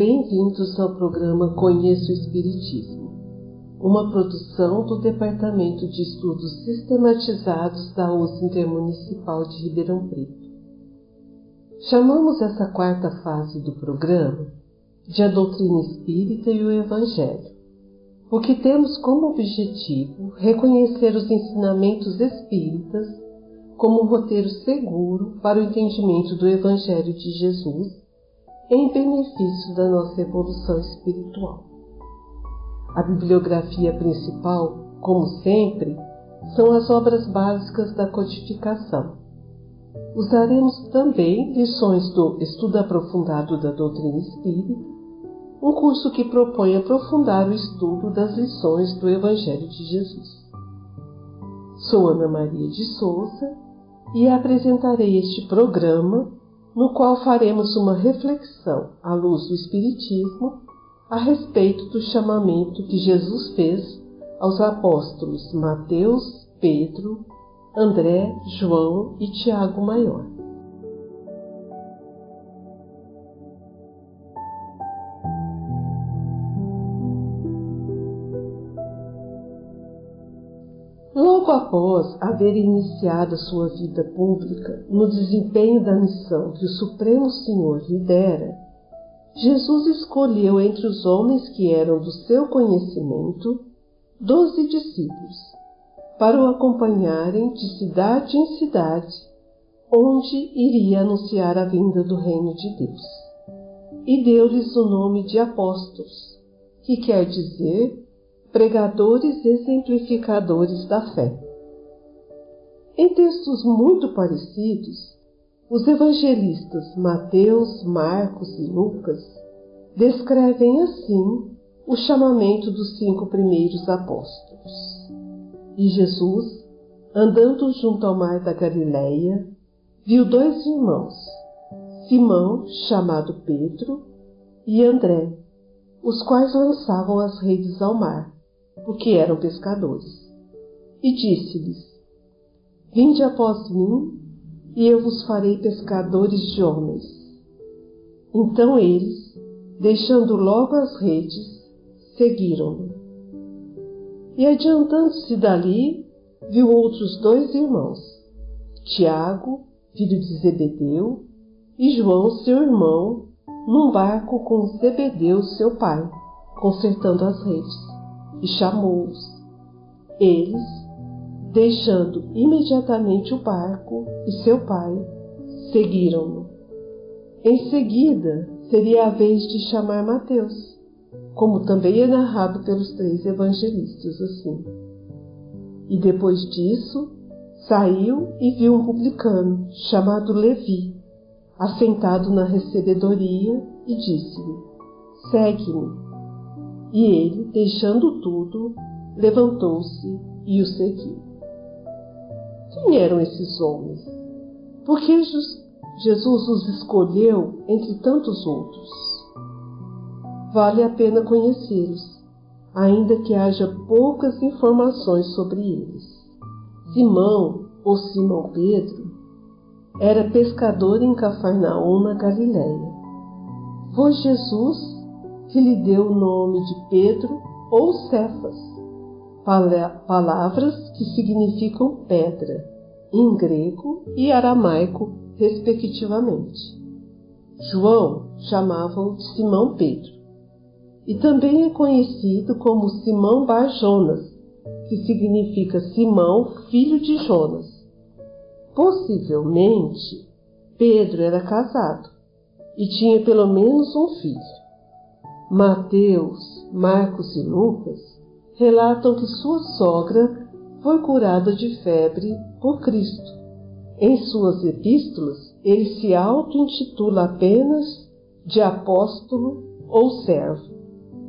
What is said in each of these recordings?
Bem-vindos ao programa Conheço o Espiritismo, uma produção do Departamento de Estudos Sistematizados da USP Intermunicipal de Ribeirão Preto. Chamamos essa quarta fase do programa de A Doutrina Espírita e o Evangelho, porque temos como objetivo reconhecer os ensinamentos espíritas como um roteiro seguro para o entendimento do Evangelho de Jesus em benefício da nossa evolução espiritual. A bibliografia principal, como sempre, são as obras básicas da codificação. Usaremos também lições do Estudo Aprofundado da Doutrina Espírita, um curso que propõe aprofundar o estudo das lições do Evangelho de Jesus. Sou Ana Maria de Souza e apresentarei este programa no qual faremos uma reflexão à luz do Espiritismo a respeito do chamamento que Jesus fez aos apóstolos Mateus, Pedro, André, João e Tiago Maior. Logo após haver iniciado sua vida pública no desempenho da missão que o Supremo Senhor lidera, Jesus escolheu entre os homens que eram do seu conhecimento doze discípulos para o acompanharem de cidade em cidade, onde iria anunciar a vinda do Reino de Deus. E deu-lhes o nome de apóstolos, que quer dizer pregadores exemplificadores da fé. Em textos muito parecidos, os evangelistas Mateus, Marcos e Lucas descrevem assim o chamamento dos cinco primeiros apóstolos. E Jesus, andando junto ao mar da Galileia, viu dois irmãos, Simão, chamado Pedro, e André, os quais lançavam as redes ao mar porque eram pescadores. E disse-lhes: Vinde após mim, e eu vos farei pescadores de homens. Então eles, deixando logo as redes, seguiram-no. E adiantando-se dali, viu outros dois irmãos, Tiago, filho de Zebedeu, e João, seu irmão, num barco com Zebedeu, seu pai, consertando as redes e chamou-os. Eles, deixando imediatamente o barco e seu pai, seguiram-no. Em seguida, seria a vez de chamar Mateus, como também é narrado pelos três evangelistas assim. E depois disso, saiu e viu um publicano chamado Levi, assentado na recebedoria, e disse-lhe: Segue-me. E ele, deixando tudo, levantou-se e o seguiu. Quem eram esses homens? Por que Jesus os escolheu entre tantos outros? Vale a pena conhecê-los, ainda que haja poucas informações sobre eles. Simão, ou Simão Pedro, era pescador em Cafarnaum, na Galiléia. Foi Jesus que lhe deu o nome de Pedro ou Cefas, palavras que significam pedra, em grego e aramaico, respectivamente. João chamava-o de Simão Pedro. E também é conhecido como Simão Bar Jonas, que significa Simão, filho de Jonas. Possivelmente, Pedro era casado e tinha pelo menos um filho. Mateus, Marcos e Lucas relatam que sua sogra foi curada de febre por Cristo. Em suas epístolas, ele se auto-intitula apenas de apóstolo ou servo.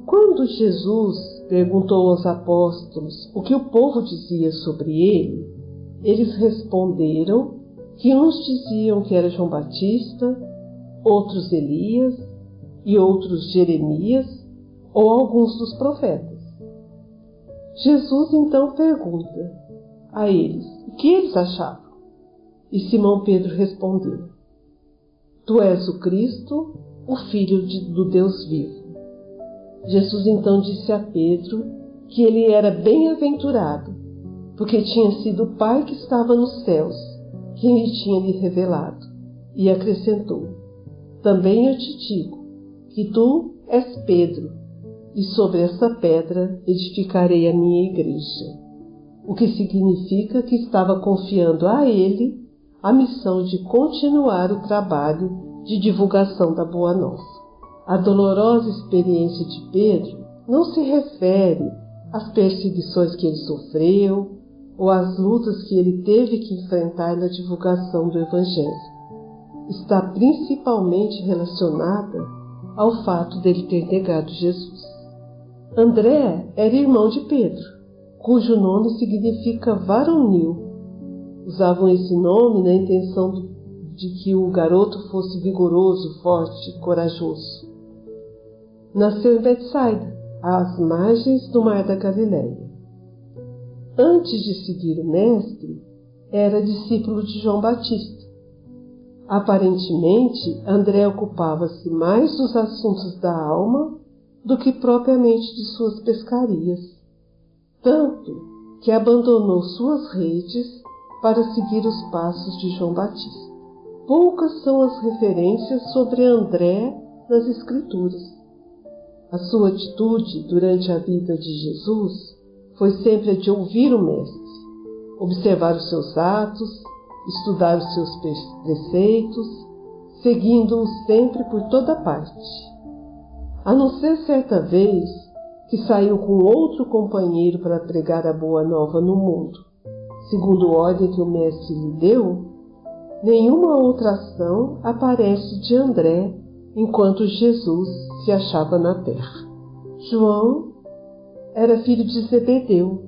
Quando Jesus perguntou aos apóstolos o que o povo dizia sobre ele, eles responderam que uns diziam que era João Batista, outros Elias e outros Jeremias ou alguns dos profetas. Jesus então pergunta a eles o que eles achavam. E Simão Pedro respondeu: Tu és o Cristo, o Filho de, do Deus vivo. Jesus então disse a Pedro que ele era bem-aventurado, porque tinha sido o Pai que estava nos céus quem lhe tinha lhe revelado, e acrescentou: Também eu te digo que tu és Pedro, e sobre essa pedra edificarei a minha igreja. O que significa que estava confiando a ele a missão de continuar o trabalho de divulgação da Boa Nova. A dolorosa experiência de Pedro não se refere às perseguições que ele sofreu ou às lutas que ele teve que enfrentar na divulgação do Evangelho. Está principalmente relacionada ao fato dele ter negado Jesus. André era irmão de Pedro, cujo nome significa varonil. Usavam esse nome na intenção de que o garoto fosse vigoroso, forte, corajoso. Nasceu em Betsaida, às margens do Mar da Galileia. Antes de seguir o Mestre, era discípulo de João Batista. Aparentemente, André ocupava-se mais dos assuntos da alma do que propriamente de suas pescarias, tanto que abandonou suas redes para seguir os passos de João Batista. Poucas são as referências sobre André nas Escrituras. A sua atitude durante a vida de Jesus foi sempre a de ouvir o Mestre, observar os seus atos, estudar os seus preceitos, seguindo-os sempre por toda parte a não ser certa vez que saiu com outro companheiro para pregar a boa nova no mundo, segundo ordem que o Mestre lhe deu, nenhuma outra ação aparece de André enquanto Jesus se achava na terra. João era filho de Zebedeu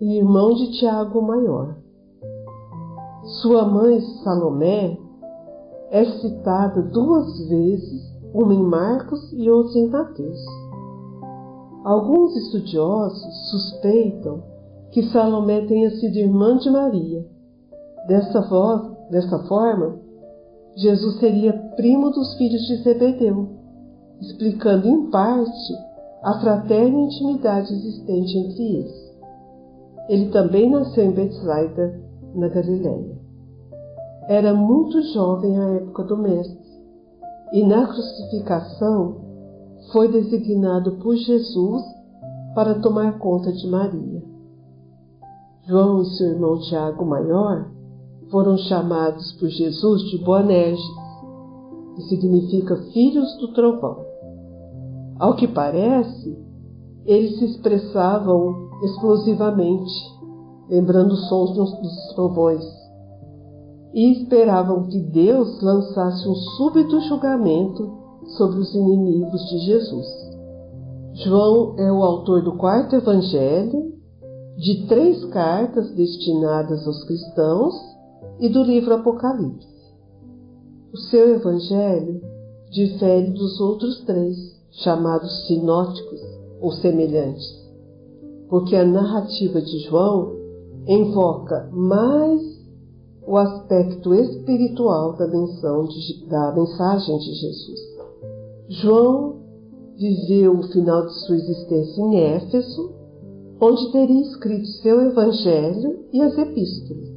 e irmão de Tiago maior. Sua mãe Salomé é citada duas vezes uma em Marcos e outra em Mateus. Alguns estudiosos suspeitam que Salomé tenha sido irmã de Maria. Desta, voz, desta forma, Jesus seria primo dos filhos de Zebedeu, explicando em parte a fraterna intimidade existente entre eles. Ele também nasceu em Betsaida, na Galiléia. Era muito jovem à época do Mestre e na crucificação foi designado por Jesus para tomar conta de Maria. João e seu irmão Tiago Maior foram chamados por Jesus de Boanerges, que significa filhos do trovão. Ao que parece, eles se expressavam explosivamente, lembrando os sons dos trovões e esperavam que Deus lançasse um súbito julgamento sobre os inimigos de Jesus. João é o autor do quarto evangelho, de três cartas destinadas aos cristãos e do livro Apocalipse. O seu evangelho difere dos outros três, chamados sinóticos ou semelhantes, porque a narrativa de João invoca mais o aspecto espiritual da, de, da mensagem de Jesus. João viveu o final de sua existência em Éfeso, onde teria escrito seu Evangelho e as Epístolas.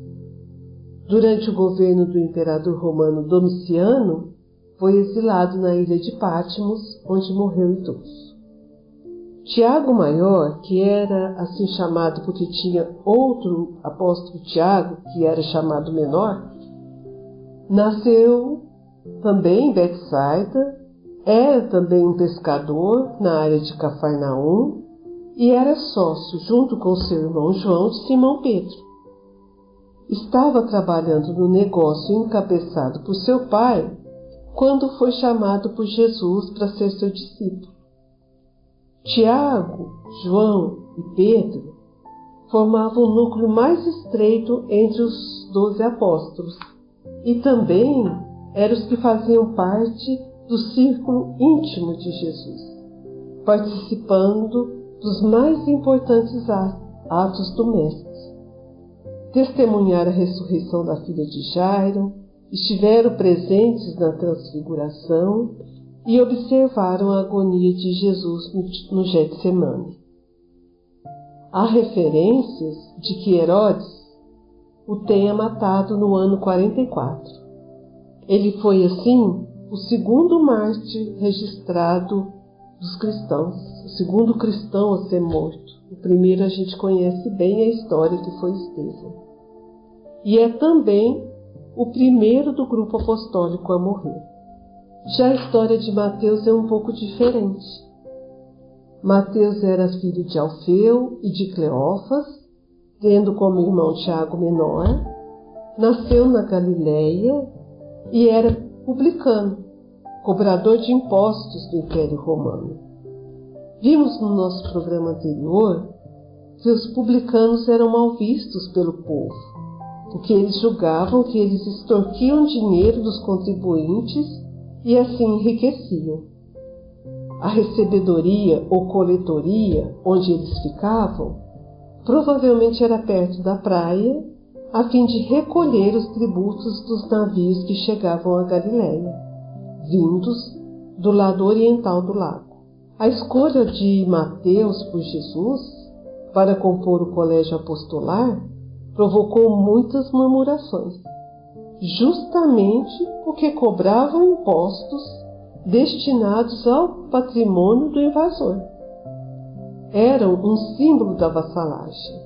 Durante o governo do imperador romano Domiciano, foi exilado na ilha de Patmos, onde morreu idoso. Tiago Maior, que era assim chamado porque tinha outro apóstolo Tiago, que era chamado Menor, nasceu também em Betsaida, era também um pescador na área de Cafarnaum e era sócio, junto com seu irmão João, de Simão Pedro. Estava trabalhando no negócio encabeçado por seu pai quando foi chamado por Jesus para ser seu discípulo. Tiago, João e Pedro formavam o núcleo mais estreito entre os doze apóstolos e também eram os que faziam parte do círculo íntimo de Jesus, participando dos mais importantes atos do Mestre. Testemunhar a ressurreição da filha de Jairo, estiveram presentes na transfiguração e observaram a agonia de Jesus no Getsemane. Há referências de que Herodes o tenha matado no ano 44. Ele foi, assim, o segundo mártir registrado dos cristãos, o segundo cristão a ser morto. O primeiro a gente conhece bem a história que foi Estevão. E é também o primeiro do grupo apostólico a morrer. Já a história de Mateus é um pouco diferente. Mateus era filho de Alfeu e de Cleófas, tendo como irmão Tiago menor, nasceu na Galiléia e era publicano, cobrador de impostos do Império Romano. Vimos no nosso programa anterior que os publicanos eram mal vistos pelo povo porque eles julgavam que eles extorquiam dinheiro dos contribuintes e assim enriqueciam. A recebedoria ou coletoria onde eles ficavam provavelmente era perto da praia, a fim de recolher os tributos dos navios que chegavam a Galiléia, vindos do lado oriental do lago. A escolha de Mateus por Jesus para compor o colégio apostolar provocou muitas murmurações, justamente porque cobravam impostos destinados ao patrimônio do invasor. Eram um símbolo da vassalagem,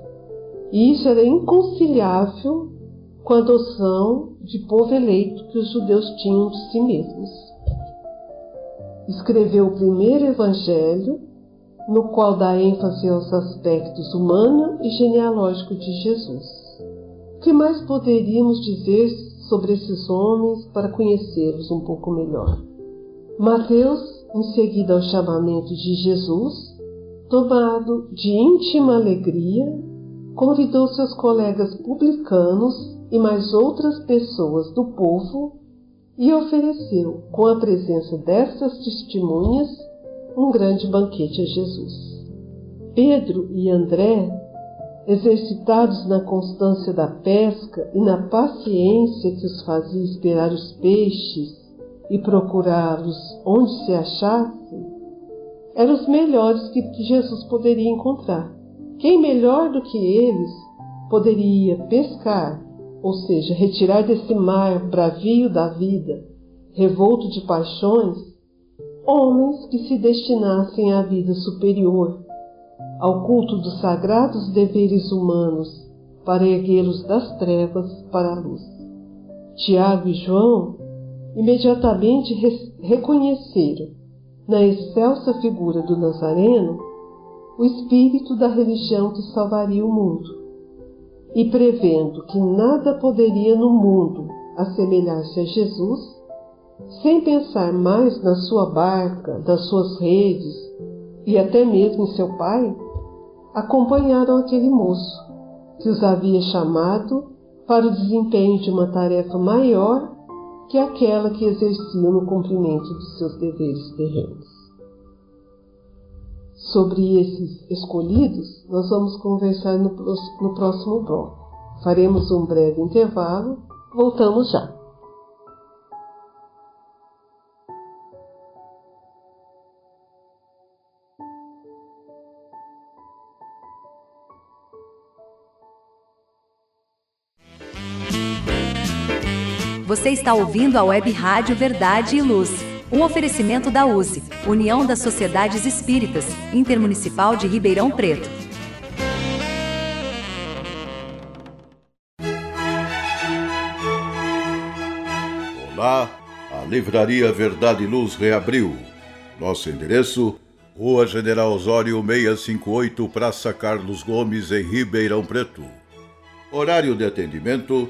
e isso era inconciliável com a adoção de povo eleito que os judeus tinham de si mesmos. Escreveu o primeiro evangelho no qual dá ênfase aos aspectos humano e genealógico de Jesus. O que mais poderíamos dizer sobre esses homens para conhecê-los um pouco melhor? Mateus, em seguida ao chamamento de Jesus, tomado de íntima alegria, convidou seus colegas publicanos e mais outras pessoas do povo e ofereceu, com a presença destas testemunhas, um grande banquete a Jesus. Pedro e André, exercitados na constância da pesca e na paciência que os fazia esperar os peixes e procurá-los onde se achassem, eram os melhores que Jesus poderia encontrar. Quem melhor do que eles poderia pescar, ou seja, retirar desse mar bravio da vida, revolto de paixões, homens que se destinassem à vida superior, ao culto dos sagrados deveres humanos, para erguê-los das trevas para a luz. Tiago e João imediatamente reconheceram na excelsa figura do Nazareno o espírito da religião que salvaria o mundo. E prevendo que nada poderia no mundo assemelhar-se a Jesus, sem pensar mais na sua barca, das suas redes e até mesmo em seu pai, acompanharam aquele moço que os havia chamado para o desempenho de uma tarefa maior que aquela que exerciam no cumprimento dos seus deveres terrenos. Sobre esses escolhidos, nós vamos conversar no, no próximo bloco. Faremos um breve intervalo, voltamos já. Você está ouvindo a Web Rádio Verdade e Luz. Um oferecimento da USE, União das Sociedades Espíritas, Intermunicipal de Ribeirão Preto. Olá, a Livraria Verdade e Luz reabriu. Nosso endereço: Rua General Osório 658, Praça Carlos Gomes, em Ribeirão Preto. Horário de atendimento: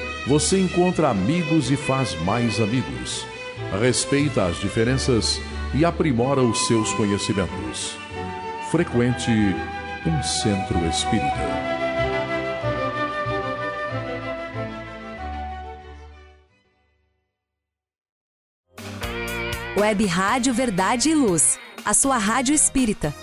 você encontra amigos e faz mais amigos. Respeita as diferenças e aprimora os seus conhecimentos. Frequente um centro espírita. Web Rádio Verdade e Luz, a sua rádio espírita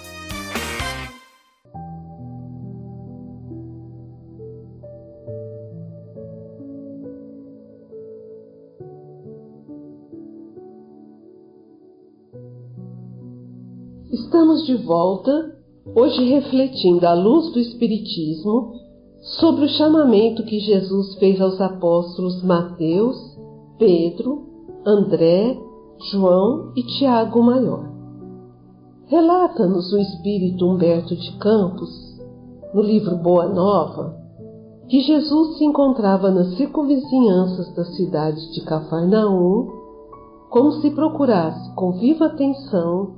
Estamos de volta, hoje refletindo à luz do Espiritismo sobre o chamamento que Jesus fez aos apóstolos Mateus, Pedro, André, João e Tiago Maior. Relata-nos o espírito Humberto de Campos, no livro Boa Nova, que Jesus se encontrava nas circunvizinhanças da cidade de Cafarnaum, como se procurasse com viva atenção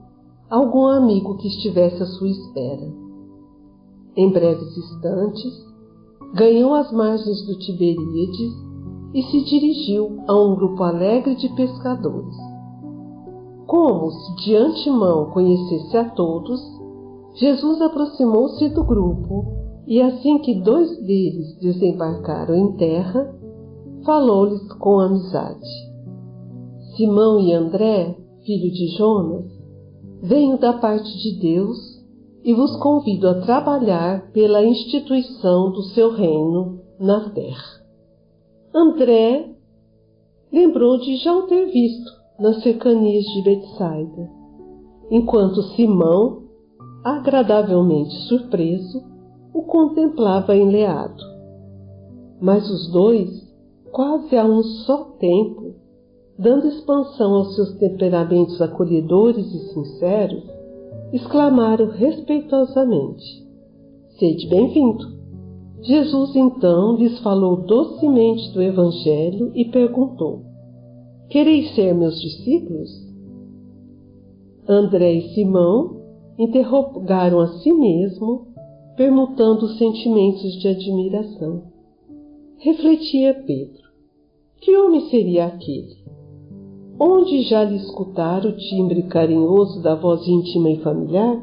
algum amigo que estivesse à sua espera. Em breves instantes, ganhou as margens do Tiberíades e se dirigiu a um grupo alegre de pescadores. Como se de antemão conhecesse a todos, Jesus aproximou-se do grupo e, assim que dois deles desembarcaram em terra, falou-lhes com amizade. Simão e André, filho de Jonas, Venho da parte de Deus e vos convido a trabalhar pela instituição do seu reino na terra. André lembrou de já o ter visto nas cercanias de Betsaida, enquanto Simão, agradavelmente surpreso, o contemplava enleado. Mas os dois, quase a um só tempo, dando expansão aos seus temperamentos acolhedores e sinceros, exclamaram respeitosamente: Sede bem-vindo. Jesus então lhes falou docemente do Evangelho e perguntou: Quereis ser meus discípulos? André e Simão interrogaram a si mesmo, permutando sentimentos de admiração. Refletia Pedro: Que homem seria aquele? Onde já lhe escutara o timbre carinhoso da voz íntima e familiar?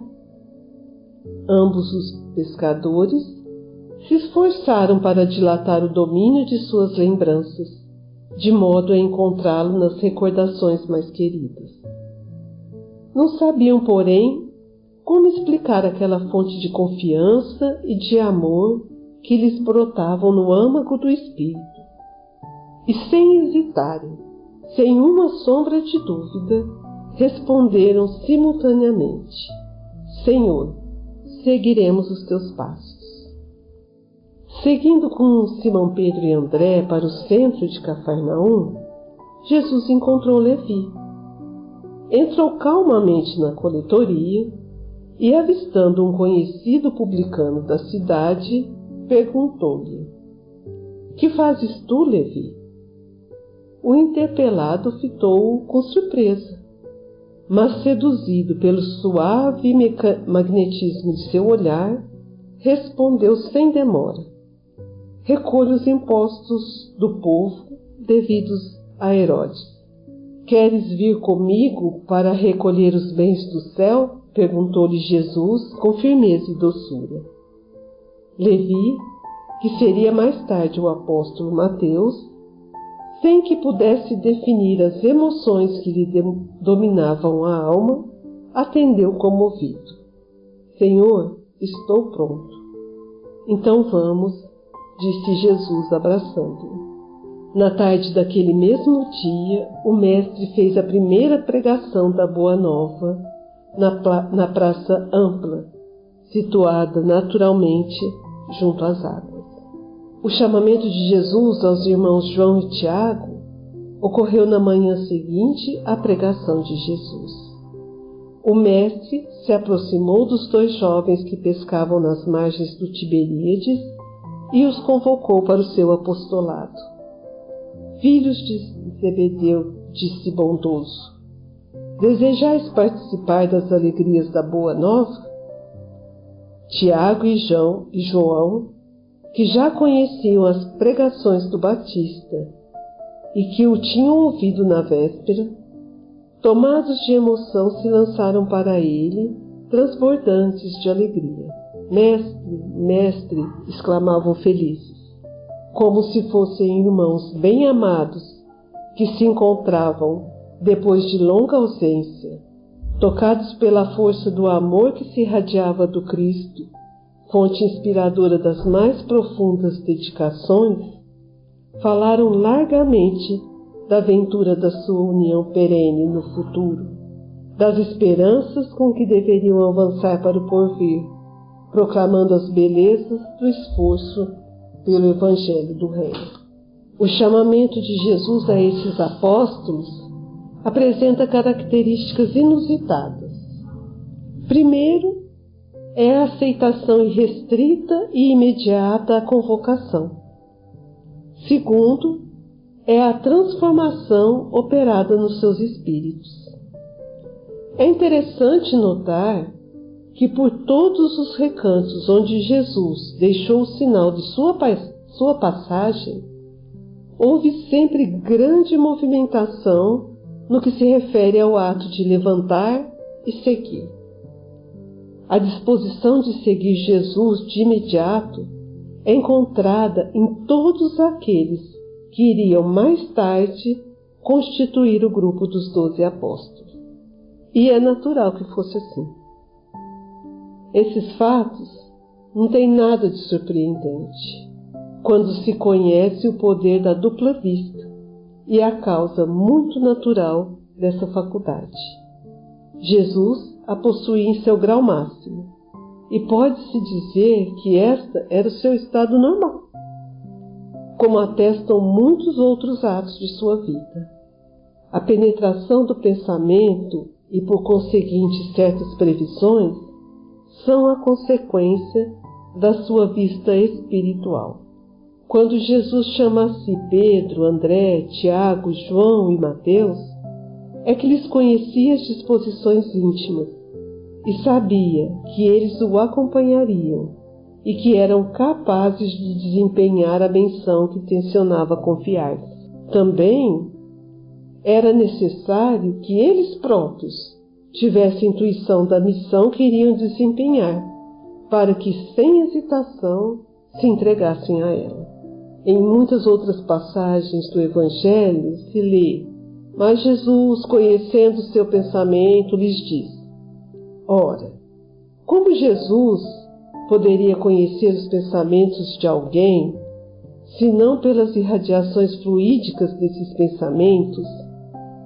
Ambos os pescadores se esforçaram para dilatar o domínio de suas lembranças, de modo a encontrá-lo nas recordações mais queridas. Não sabiam, porém, como explicar aquela fonte de confiança e de amor que lhes brotavam no âmago do espírito. E sem hesitarem, sem uma sombra de dúvida, responderam simultaneamente: Senhor, seguiremos os teus passos. Seguindo com Simão Pedro e André para o centro de Cafarnaum, Jesus encontrou Levi. Entrou calmamente na coletoria e, avistando um conhecido publicano da cidade, perguntou-lhe: Que fazes tu, Levi? O interpelado fitou-o com surpresa, mas seduzido pelo suave magnetismo de seu olhar, respondeu sem demora: Recolho os impostos do povo devidos a Herodes. Queres vir comigo para recolher os bens do céu? perguntou-lhe Jesus com firmeza e doçura. Levi, que seria mais tarde o apóstolo Mateus, sem que pudesse definir as emoções que lhe dominavam a alma, atendeu comovido: Senhor, estou pronto. Então vamos, disse Jesus abraçando-o. Na tarde daquele mesmo dia, o Mestre fez a primeira pregação da Boa Nova na, praça ampla, situada naturalmente junto às águas. O chamamento de Jesus aos irmãos João e Tiago ocorreu na manhã seguinte à pregação de Jesus. O Mestre se aproximou dos dois jovens que pescavam nas margens do Tiberíades e os convocou para o seu apostolado. Filhos de Zebedeu, disse bondoso, desejais participar das alegrias da Boa Nova? Tiago e João, e João, que já conheciam as pregações do Batista e que o tinham ouvido na véspera, tomados de emoção se lançaram para ele, transbordantes de alegria. Mestre, mestre, exclamavam felizes como se fossem irmãos bem amados que se encontravam depois de longa ausência, tocados pela força do amor que se irradiava do Cristo, fonte inspiradora das mais profundas dedicações, falaram largamente da aventura da sua união perene no futuro, das esperanças com que deveriam avançar para o porvir, proclamando as belezas do esforço pelo Evangelho do Reino. O chamamento de Jesus a esses apóstolos apresenta características inusitadas. Primeiro, é a aceitação irrestrita e imediata à convocação. Segundo, é a transformação operada nos seus espíritos. É interessante notar que por todos os recantos onde Jesus deixou o sinal de sua, sua passagem, houve sempre grande movimentação no que se refere ao ato de levantar e seguir. A disposição de seguir Jesus de imediato é encontrada em todos aqueles que iriam mais tarde constituir o grupo dos doze apóstolos. E é natural que fosse assim. Esses fatos não têm nada de surpreendente quando se conhece o poder da dupla vista e a causa muito natural dessa faculdade. Jesus a possuía em seu grau máximo e pode-se dizer que esta era o seu estado normal, como atestam muitos outros atos de sua vida. A penetração do pensamento e, por conseguinte, certas previsões são a consequência da sua vista espiritual. Quando Jesus chama a si Pedro, André, Tiago, João e Mateus, é que lhes conhecia as disposições íntimas e sabia que eles o acompanhariam e que eram capazes de desempenhar a menção que tensionava confiar. Também era necessário que eles próprios tivesse intuição da missão que iriam desempenhar, para que, sem hesitação, se entregassem a ela. Em muitas outras passagens do Evangelho se lê: Mas Jesus, conhecendo seu pensamento, lhes diz: Ora, como Jesus poderia conhecer os pensamentos de alguém, se não pelas irradiações fluídicas desses pensamentos,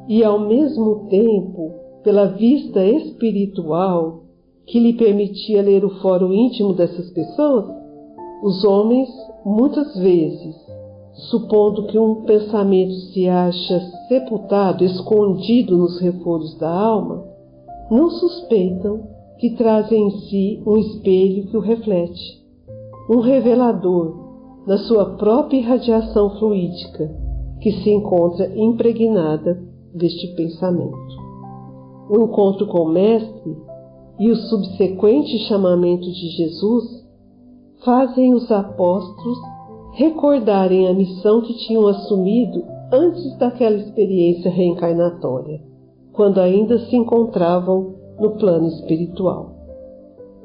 e ao mesmo tempo pela vista espiritual que lhe permitia ler o fórum íntimo dessas pessoas, os homens, muitas vezes, supondo que um pensamento se acha sepultado, escondido nos reforços da alma, não suspeitam que traz em si um espelho que o reflete, um revelador da sua própria irradiação fluídica que se encontra impregnada deste pensamento. O encontro com o Mestre e o subsequente chamamento de Jesus fazem os apóstolos recordarem a missão que tinham assumido antes daquela experiência reencarnatória, quando ainda se encontravam no plano espiritual.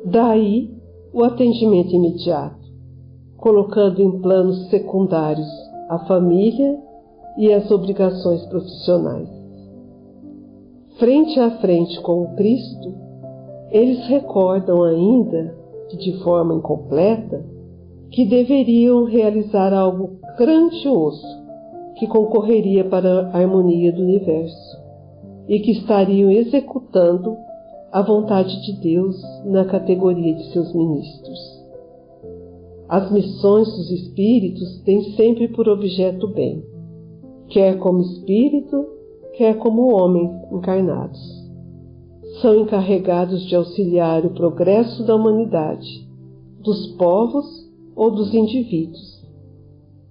Daí o atendimento imediato, colocando em planos secundários a família e as obrigações profissionais. Frente a frente com o Cristo, eles recordam ainda, que de forma incompleta, que deveriam realizar algo grandioso que concorreria para a harmonia do universo e que estariam executando a vontade de Deus na categoria de seus ministros. As missões dos espíritos têm sempre por objeto o bem, quer como espírito, quer como homens encarnados. São encarregados de auxiliar o progresso da humanidade, dos povos ou dos indivíduos,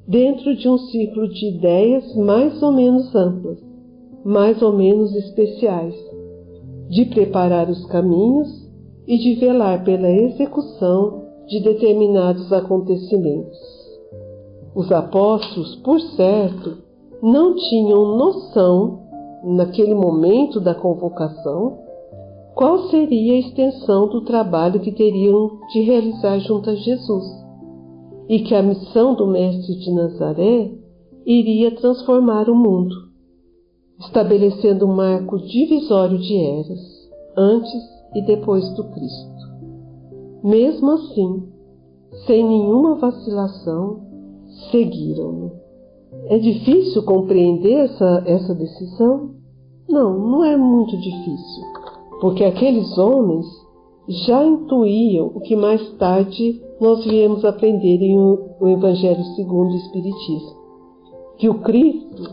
dentro de um ciclo de ideias mais ou menos amplas, mais ou menos especiais, de preparar os caminhos e de velar pela execução de determinados acontecimentos. Os apóstolos, por certo, não tinham noção, naquele momento da convocação, qual seria a extensão do trabalho que teriam de realizar junto a Jesus, e que a missão do Mestre de Nazaré iria transformar o mundo estabelecendo um marco divisório de eras, antes e depois do Cristo. Mesmo assim, sem nenhuma vacilação, seguiram-no. É difícil compreender essa, essa decisão? Não, não é muito difícil, porque aqueles homens já intuíam o que mais tarde nós viemos aprender em o Evangelho segundo o Espiritismo, que o Cristo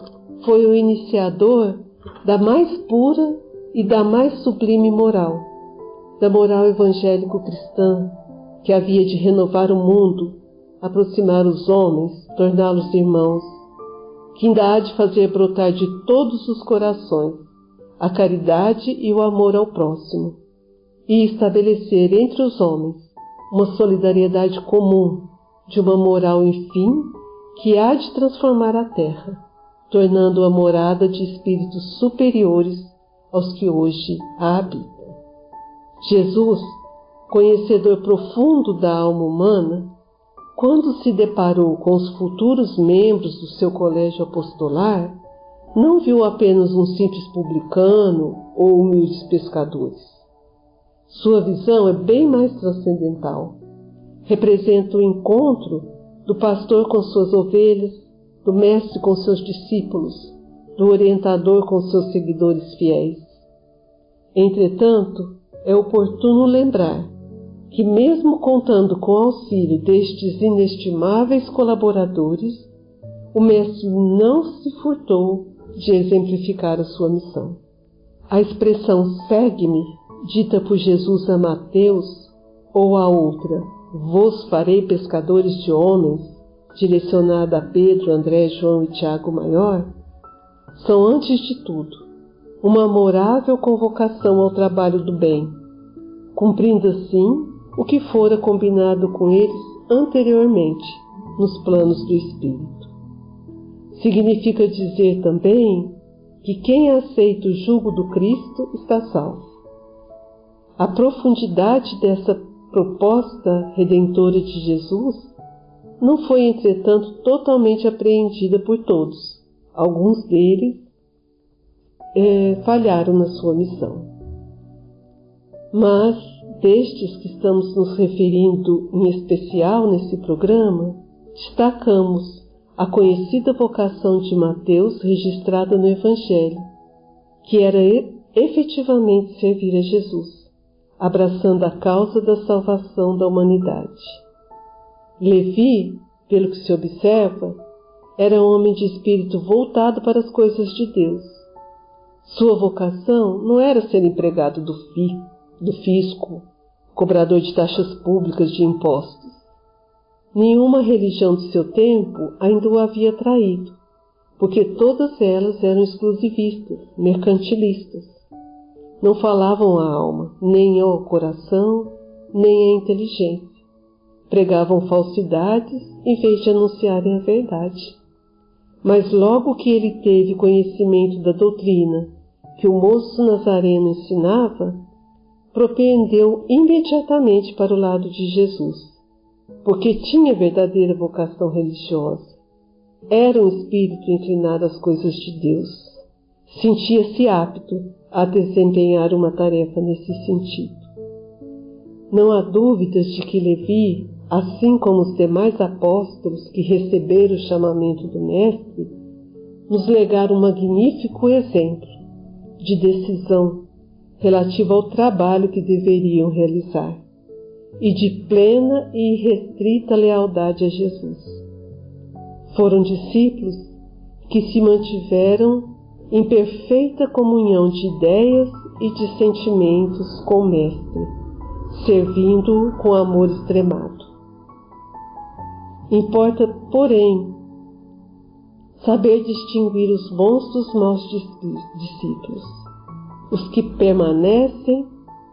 foi o iniciador da mais pura e da mais sublime moral, da moral evangélico-cristã, que havia de renovar o mundo, aproximar os homens, torná-los irmãos, que ainda há de fazer brotar de todos os corações a caridade e o amor ao próximo, e estabelecer entre os homens uma solidariedade comum, de uma moral, enfim, que há de transformar a terra tornando-a morada de espíritos superiores aos que hoje a habitam. Jesus, conhecedor profundo da alma humana, quando se deparou com os futuros membros do seu colégio apostolar, não viu apenas um simples publicano ou humildes pescadores. Sua visão é bem mais transcendental. Representa o encontro do pastor com suas ovelhas, do Mestre com seus discípulos, do orientador com seus seguidores fiéis. Entretanto, é oportuno lembrar que, mesmo contando com o auxílio destes inestimáveis colaboradores, o Mestre não se furtou de exemplificar a sua missão. A expressão segue-me, dita por Jesus a Mateus, ou a outra, vos farei pescadores de homens, direcionada a Pedro, André, João e Tiago Maior, são, antes de tudo, uma amorável convocação ao trabalho do bem, cumprindo assim o que fora combinado com eles anteriormente nos planos do Espírito. Significa dizer também que quem aceita o jugo do Cristo está salvo. A profundidade dessa proposta redentora de Jesus não foi, entretanto, totalmente apreendida por todos. Alguns deles é, falharam na sua missão. Mas, destes que estamos nos referindo em especial nesse programa, destacamos a conhecida vocação de Mateus registrada no Evangelho, que era efetivamente servir a Jesus, abraçando a causa da salvação da humanidade. Levi, pelo que se observa, era um homem de espírito voltado para as coisas de Deus. Sua vocação não era ser empregado do, fi, do fisco, cobrador de taxas públicas de impostos. Nenhuma religião de seu tempo ainda o havia traído, porque todas elas eram exclusivistas, mercantilistas. Não falavam à alma, nem ao coração, nem à inteligência. Pregavam falsidades em vez de anunciarem a verdade. Mas logo que ele teve conhecimento da doutrina que o moço nazareno ensinava, propendeu imediatamente para o lado de Jesus, porque tinha verdadeira vocação religiosa. Era um espírito inclinado às coisas de Deus. Sentia-se apto a desempenhar uma tarefa nesse sentido. Não há dúvidas de que Levi, assim como os demais apóstolos que receberam o chamamento do Mestre, nos legaram um magnífico exemplo de decisão relativa ao trabalho que deveriam realizar e de plena e irrestrita lealdade a Jesus. Foram discípulos que se mantiveram em perfeita comunhão de ideias e de sentimentos com o Mestre, servindo-o com amor extremado. Importa, porém, saber distinguir os bons dos maus discípulos, os que permanecem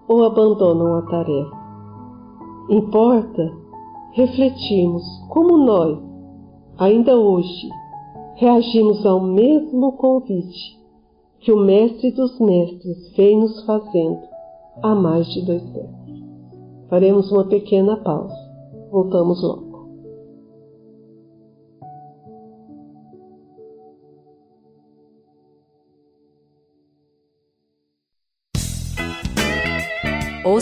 ou abandonam a tarefa. Importa refletirmos como nós, ainda hoje, reagimos ao mesmo convite que o Mestre dos Mestres vem nos fazendo há mais de dois séculos. Faremos uma pequena pausa. Voltamos logo.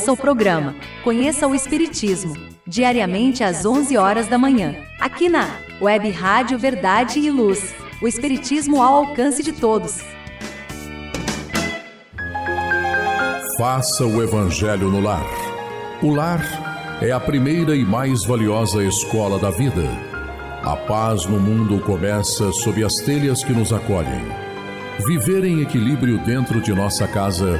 Ouça o programa Conheça o Espiritismo, diariamente às 11 horas da manhã, aqui na Web Rádio Verdade e Luz. O Espiritismo ao alcance de todos. Faça o Evangelho no lar. O lar é a primeira e mais valiosa escola da vida. A paz no mundo começa sob as telhas que nos acolhem. Viver em equilíbrio dentro de nossa casa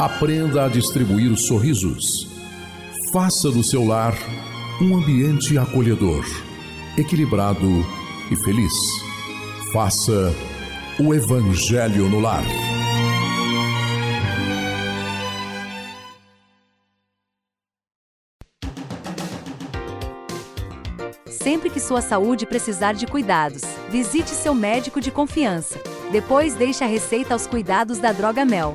Aprenda a distribuir sorrisos. Faça do seu lar um ambiente acolhedor, equilibrado e feliz. Faça o Evangelho no lar. Sempre que sua saúde precisar de cuidados, visite seu médico de confiança. Depois deixe a receita aos cuidados da Droga Mel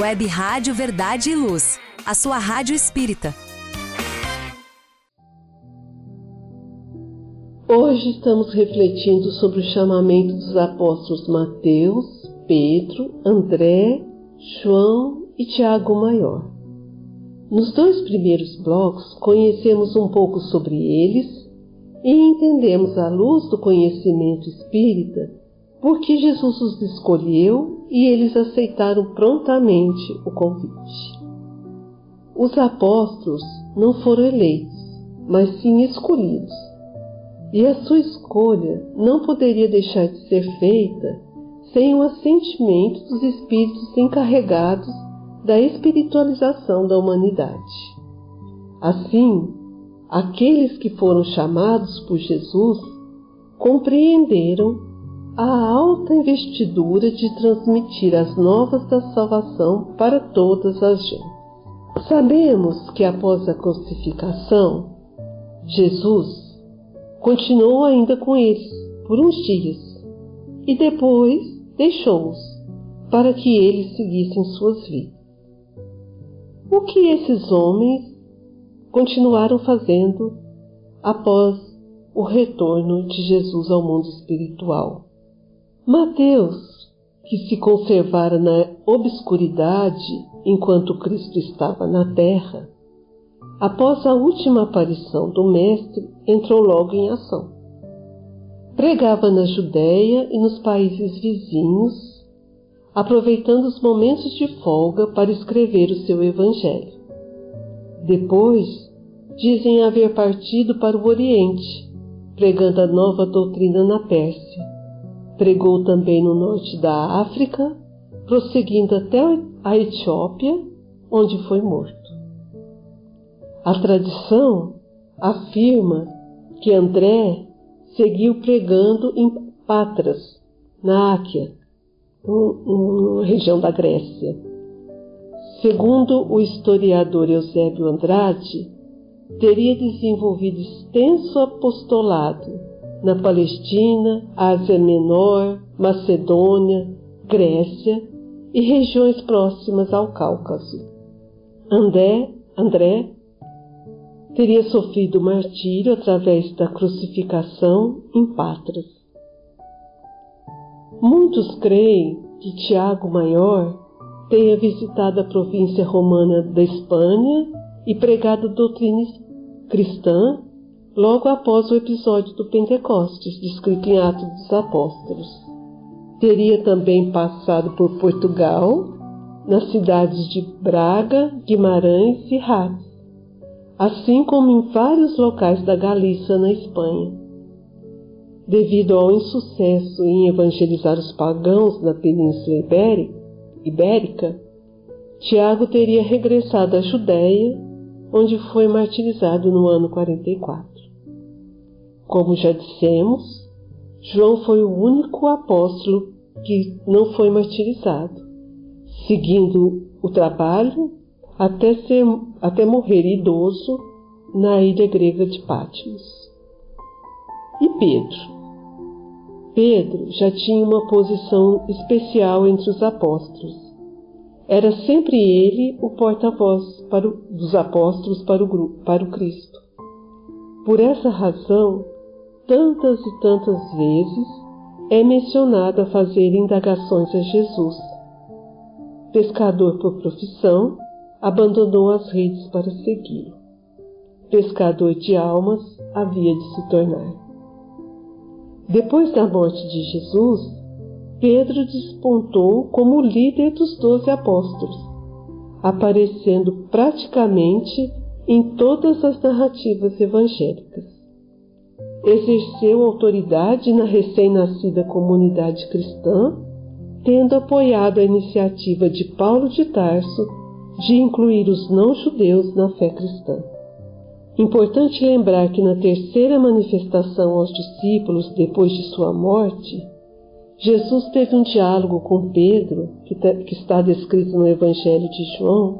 Web Rádio Verdade e Luz, a sua rádio espírita. Hoje estamos refletindo sobre o chamamento dos apóstolos Mateus, Pedro, André, João e Tiago Maior. Nos dois primeiros blocos, conhecemos um pouco sobre eles e entendemos, à luz do conhecimento espírita, porque Jesus os escolheu e eles aceitaram prontamente o convite. Os apóstolos não foram eleitos, mas sim escolhidos, e a sua escolha não poderia deixar de ser feita sem o assentimento dos espíritos encarregados da espiritualização da humanidade. Assim, aqueles que foram chamados por Jesus compreenderam a alta investidura de transmitir as novas da salvação para todas as gentes. Sabemos que após a crucificação, Jesus continuou ainda com eles por uns dias e depois deixou-os para que eles seguissem suas vidas. O que esses homens continuaram fazendo após o retorno de Jesus ao mundo espiritual? Mateus, que se conservara na obscuridade enquanto Cristo estava na terra, após a última aparição do Mestre, entrou logo em ação. Pregava na Judéia e nos países vizinhos, aproveitando os momentos de folga para escrever o seu Evangelho. Depois, dizem haver partido para o Oriente, pregando a nova doutrina na Pérsia. Pregou também no norte da África, prosseguindo até a Etiópia, onde foi morto. A tradição afirma que André seguiu pregando em Patras, na Áquia, uma região da Grécia. Segundo o historiador Eusébio Andrade, teria desenvolvido extenso apostolado na Palestina, Ásia Menor, Macedônia, Grécia e regiões próximas ao Cáucaso. André, André teria sofrido martírio através da crucificação em Patras. Muitos creem que Tiago Maior tenha visitado a província romana da Espanha e pregado doutrina cristã logo após o episódio do Pentecostes, descrito em Atos dos Apóstolos. Teria também passado por Portugal, nas cidades de Braga, Guimarães e Rates assim como em vários locais da Galícia, na Espanha. Devido ao insucesso em evangelizar os pagãos na Península Ibérica, Tiago teria regressado à Judéia, onde foi martirizado no ano 44. Como já dissemos, João foi o único apóstolo que não foi martirizado, seguindo o trabalho até, ser, até morrer idoso na ilha grega de Patmos. E Pedro? Pedro já tinha uma posição especial entre os apóstolos. Era sempre ele o porta-voz dos apóstolos para o, para o Cristo. Por essa razão, tantas e tantas vezes é mencionado a fazer indagações a Jesus. Pescador por profissão, abandonou as redes para segui-lo. Pescador de almas havia de se tornar. Depois da morte de Jesus, Pedro despontou como líder dos doze apóstolos, aparecendo praticamente em todas as narrativas evangélicas. Exerceu autoridade na recém-nascida comunidade cristã, tendo apoiado a iniciativa de Paulo de Tarso de incluir os não-judeus na fé cristã. Importante lembrar que na terceira manifestação aos discípulos depois de sua morte, Jesus teve um diálogo com Pedro, que, está descrito no Evangelho de João,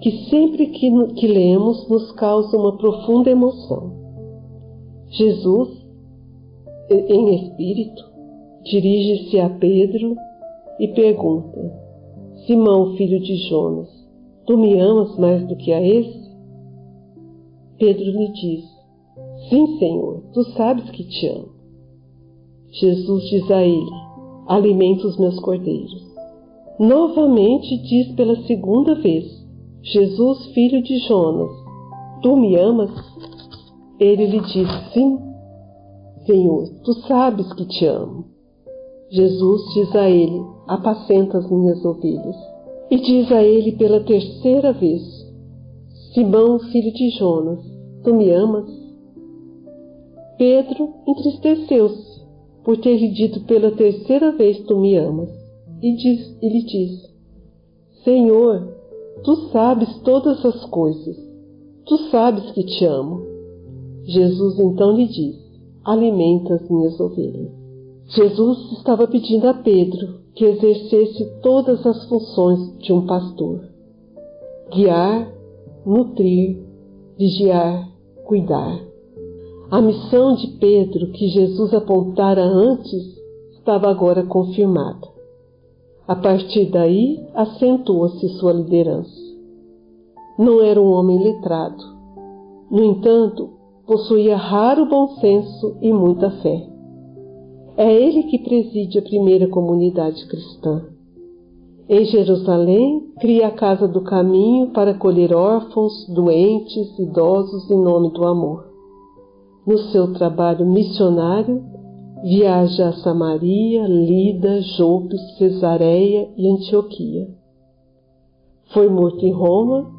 que sempre que, que lemos nos causa uma profunda emoção. Jesus, em espírito, dirige-se a Pedro e pergunta: Simão, filho de Jonas, Tu me amas mais do que a esse? Pedro lhe diz: Sim, Senhor, tu sabes que te amo. Jesus diz a ele: Alimenta os meus cordeiros. Novamente diz pela segunda vez: Jesus, filho de Jonas, tu me amas? Ele lhe diz: Sim, Senhor, tu sabes que te amo. Jesus diz a ele: Apacenta as minhas ovelhas. E diz a ele pela terceira vez: Simão, filho de Jonas, tu me amas? Pedro entristeceu-se por ter lhe dito pela terceira vez: Tu me amas. E, diz, e lhe diz: Senhor, tu sabes todas as coisas, tu sabes que te amo. Jesus então lhe diz: Alimenta as minhas ovelhas. Jesus estava pedindo a Pedro que exercesse todas as funções de um pastor. guiar, nutrir, vigiar, cuidar. A missão de Pedro que Jesus apontara antes estava agora confirmada. A partir daí, acentua-se sua liderança. Não era um homem letrado. No entanto, possuía raro bom senso e muita fé. É ele que preside a primeira comunidade cristã. Em Jerusalém, cria a Casa do Caminho para acolher órfãos, doentes, idosos em nome do amor. No seu trabalho missionário, viaja a Samaria, Lida, Jope, Cesareia e Antioquia. Foi morto em Roma,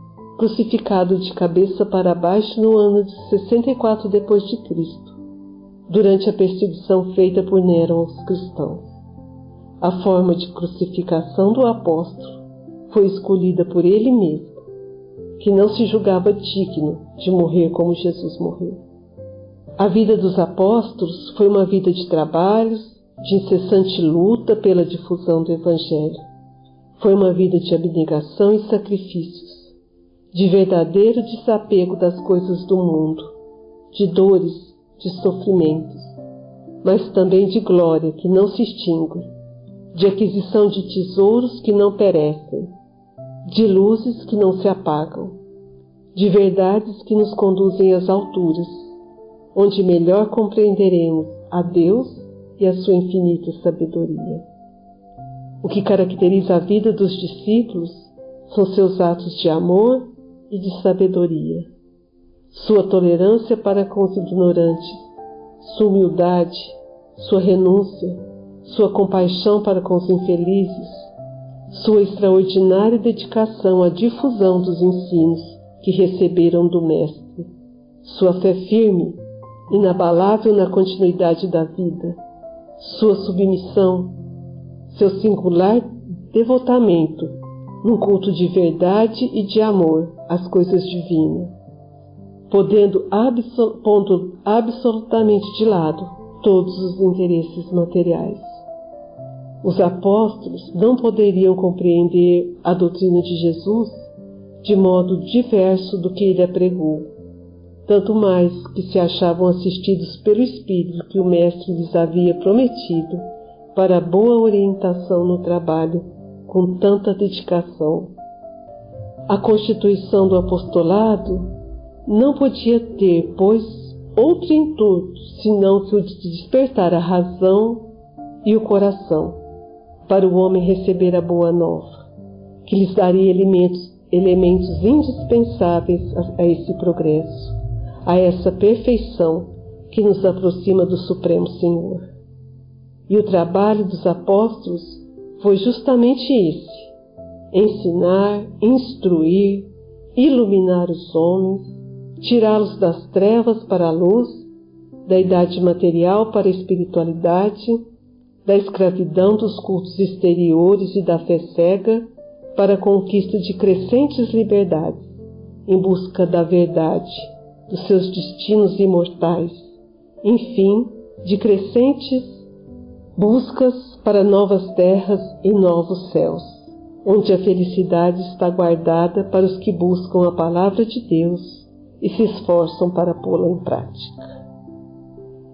crucificado de cabeça para baixo no ano de 64 depois de Cristo, durante a perseguição feita por Nero aos cristãos. A forma de crucificação do apóstolo foi escolhida por ele mesmo, que não se julgava digno de morrer como Jesus morreu. A vida dos apóstolos foi uma vida de trabalhos, de incessante luta pela difusão do Evangelho. Foi uma vida de abnegação e sacrifícios, de verdadeiro desapego das coisas do mundo, de dores, de sofrimentos, mas também de glória que não se extingue de aquisição de tesouros que não perecem, de luzes que não se apagam, de verdades que nos conduzem às alturas, onde melhor compreenderemos a Deus e a sua infinita sabedoria. O que caracteriza a vida dos discípulos são seus atos de amor e de sabedoria, sua tolerância para com os ignorantes, sua humildade, sua renúncia, sua compaixão para com os infelizes, sua extraordinária dedicação à difusão dos ensinos que receberam do Mestre, sua fé firme, inabalável na continuidade da vida, sua submissão, seu singular devotamento num culto de verdade e de amor às coisas divinas, podendo pondo absolutamente de lado todos os interesses materiais. Os apóstolos não poderiam compreender a doutrina de Jesus de modo diverso do que ele apregou, tanto mais que se achavam assistidos pelo Espírito que o Mestre lhes havia prometido para boa orientação no trabalho com tanta dedicação. A constituição do apostolado não podia ter, pois, outro intuito senão que o de despertar a razão e o coração para o homem receber a boa nova, que lhes daria elementos, elementos indispensáveis a, a esse progresso, a essa perfeição que nos aproxima do Supremo Senhor. E o trabalho dos apóstolos foi justamente esse: ensinar, instruir, iluminar os homens, tirá-los das trevas para a luz, da idade material para a espiritualidade da escravidão dos cultos exteriores e da fé cega para a conquista de crescentes liberdades, em busca da verdade, dos seus destinos imortais, enfim, de crescentes buscas para novas terras e novos céus, onde a felicidade está guardada para os que buscam a palavra de Deus e se esforçam para pô-la em prática.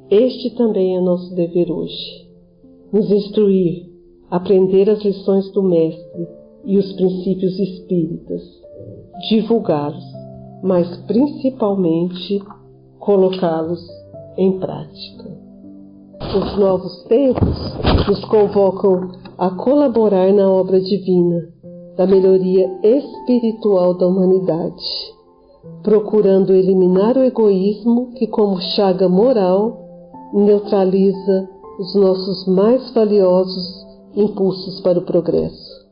Este também é nosso dever hoje nos instruir, aprender as lições do Mestre e os princípios espíritas, divulgá-los, mas principalmente colocá-los em prática. Os novos tempos nos convocam a colaborar na obra divina da melhoria espiritual da humanidade, procurando eliminar o egoísmo que, como chaga moral, neutraliza os nossos mais valiosos impulsos para o progresso.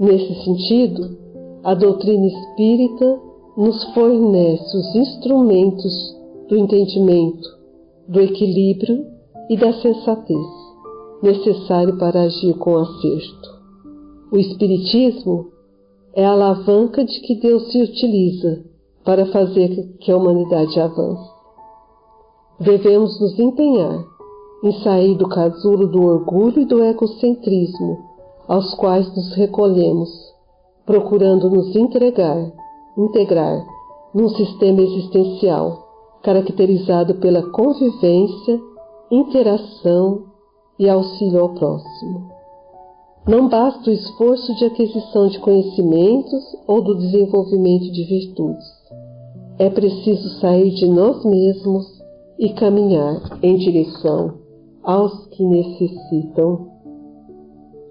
Nesse sentido, a doutrina espírita nos fornece os instrumentos do entendimento, do equilíbrio e da sensatez necessário para agir com acerto. O Espiritismo é a alavanca de que Deus se utiliza para fazer que a humanidade avance. Devemos nos empenhar em sair do casulo do orgulho e do egocentrismo aos quais nos recolhemos, procurando nos entregar, integrar num sistema existencial caracterizado pela convivência, interação e auxílio ao próximo. Não basta o esforço de aquisição de conhecimentos ou do desenvolvimento de virtudes. É preciso sair de nós mesmos e caminhar em direção aos que necessitam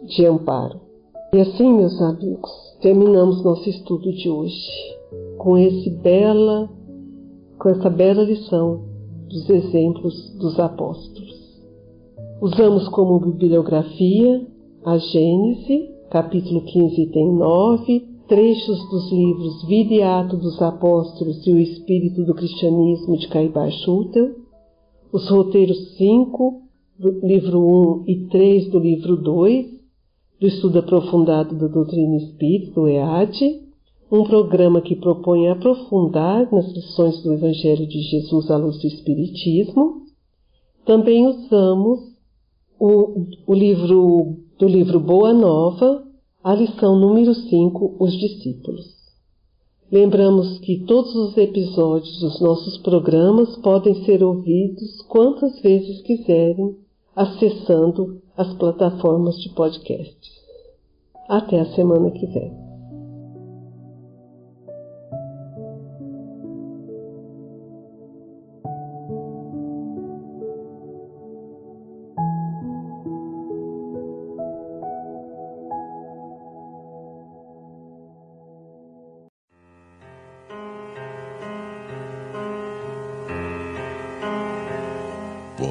de amparo. E assim, meus amigos, terminamos nosso estudo de hoje com esse bela com essa bela lição dos exemplos dos apóstolos. Usamos como bibliografia a Gênese, capítulo 15, item 9, trechos dos livros Vida e Ato dos Apóstolos e o Espírito do Cristianismo de Caibar Schutel, os roteiros 5 do livro 1 e 3 do livro 2, do Estudo Aprofundado da Doutrina Espírita, do EAD, um programa que propõe aprofundar nas lições do Evangelho de Jesus à luz do Espiritismo. Também usamos o, o livro do livro Boa Nova, a lição número 5, Os Discípulos. Lembramos que todos os episódios dos nossos programas podem ser ouvidos quantas vezes quiserem, acessando as plataformas de podcast. Até a semana que vem.